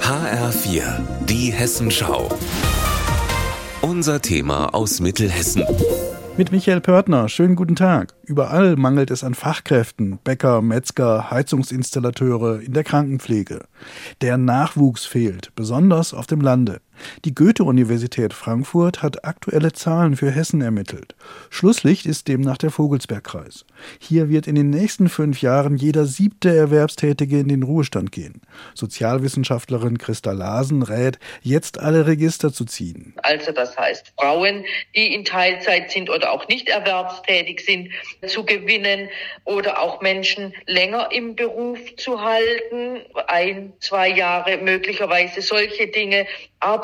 HR4, die Hessenschau. Unser Thema aus Mittelhessen. Mit Michael Pörtner, schönen guten Tag. Überall mangelt es an Fachkräften, Bäcker, Metzger, Heizungsinstallateure in der Krankenpflege. Der Nachwuchs fehlt, besonders auf dem Lande. Die Goethe-Universität Frankfurt hat aktuelle Zahlen für Hessen ermittelt. Schlusslicht ist demnach der Vogelsbergkreis. Hier wird in den nächsten fünf Jahren jeder siebte Erwerbstätige in den Ruhestand gehen. Sozialwissenschaftlerin Christa Larsen rät, jetzt alle Register zu ziehen. Also das heißt, Frauen, die in Teilzeit sind oder auch nicht erwerbstätig sind, zu gewinnen oder auch Menschen länger im Beruf zu halten, ein, zwei Jahre möglicherweise solche Dinge.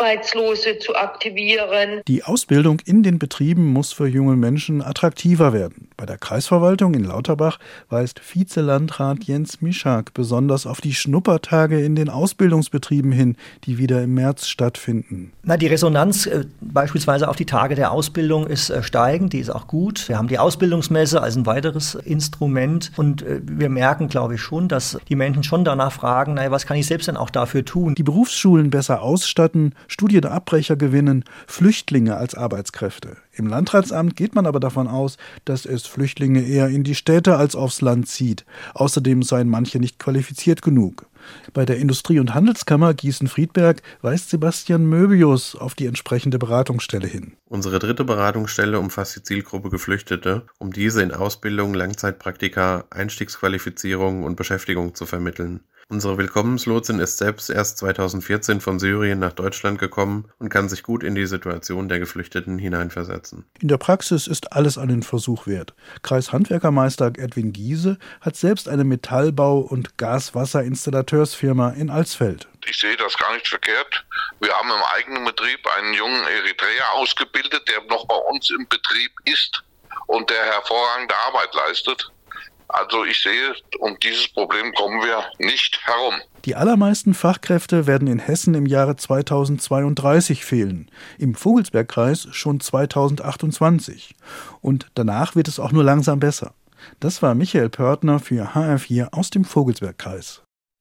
Arbeitslose zu aktivieren. Die Ausbildung in den Betrieben muss für junge Menschen attraktiver werden. Bei der Kreisverwaltung in Lauterbach weist Vizelandrat Jens Mischak besonders auf die Schnuppertage in den Ausbildungsbetrieben hin, die wieder im März stattfinden. Na, die Resonanz äh, beispielsweise auf die Tage der Ausbildung ist äh, steigend, die ist auch gut. Wir haben die Ausbildungsmesse als ein weiteres Instrument und äh, wir merken, glaube ich, schon, dass die Menschen schon danach fragen, naja, was kann ich selbst denn auch dafür tun? Die Berufsschulen besser ausstatten, Studienabbrecher gewinnen, Flüchtlinge als Arbeitskräfte. Im Landratsamt geht man aber davon aus, dass es Flüchtlinge eher in die Städte als aufs Land zieht. Außerdem seien manche nicht qualifiziert genug. Bei der Industrie- und Handelskammer Gießen-Friedberg weist Sebastian Möbius auf die entsprechende Beratungsstelle hin. Unsere dritte Beratungsstelle umfasst die Zielgruppe Geflüchtete, um diese in Ausbildung, Langzeitpraktika, Einstiegsqualifizierung und Beschäftigung zu vermitteln. Unsere Willkommenslotsin ist selbst erst 2014 von Syrien nach Deutschland gekommen und kann sich gut in die Situation der Geflüchteten hineinversetzen. In der Praxis ist alles einen Versuch wert. Kreishandwerkermeister Edwin Giese hat selbst eine Metallbau- und Gaswasserinstallateursfirma in Alsfeld. Ich sehe das gar nicht verkehrt. Wir haben im eigenen Betrieb einen jungen Eritreer ausgebildet, der noch bei uns im Betrieb ist und der hervorragende Arbeit leistet. Also ich sehe, um dieses Problem kommen wir nicht herum. Die allermeisten Fachkräfte werden in Hessen im Jahre 2032 fehlen, im Vogelsbergkreis schon 2028. Und danach wird es auch nur langsam besser. Das war Michael Pörtner für HR4 aus dem Vogelsbergkreis.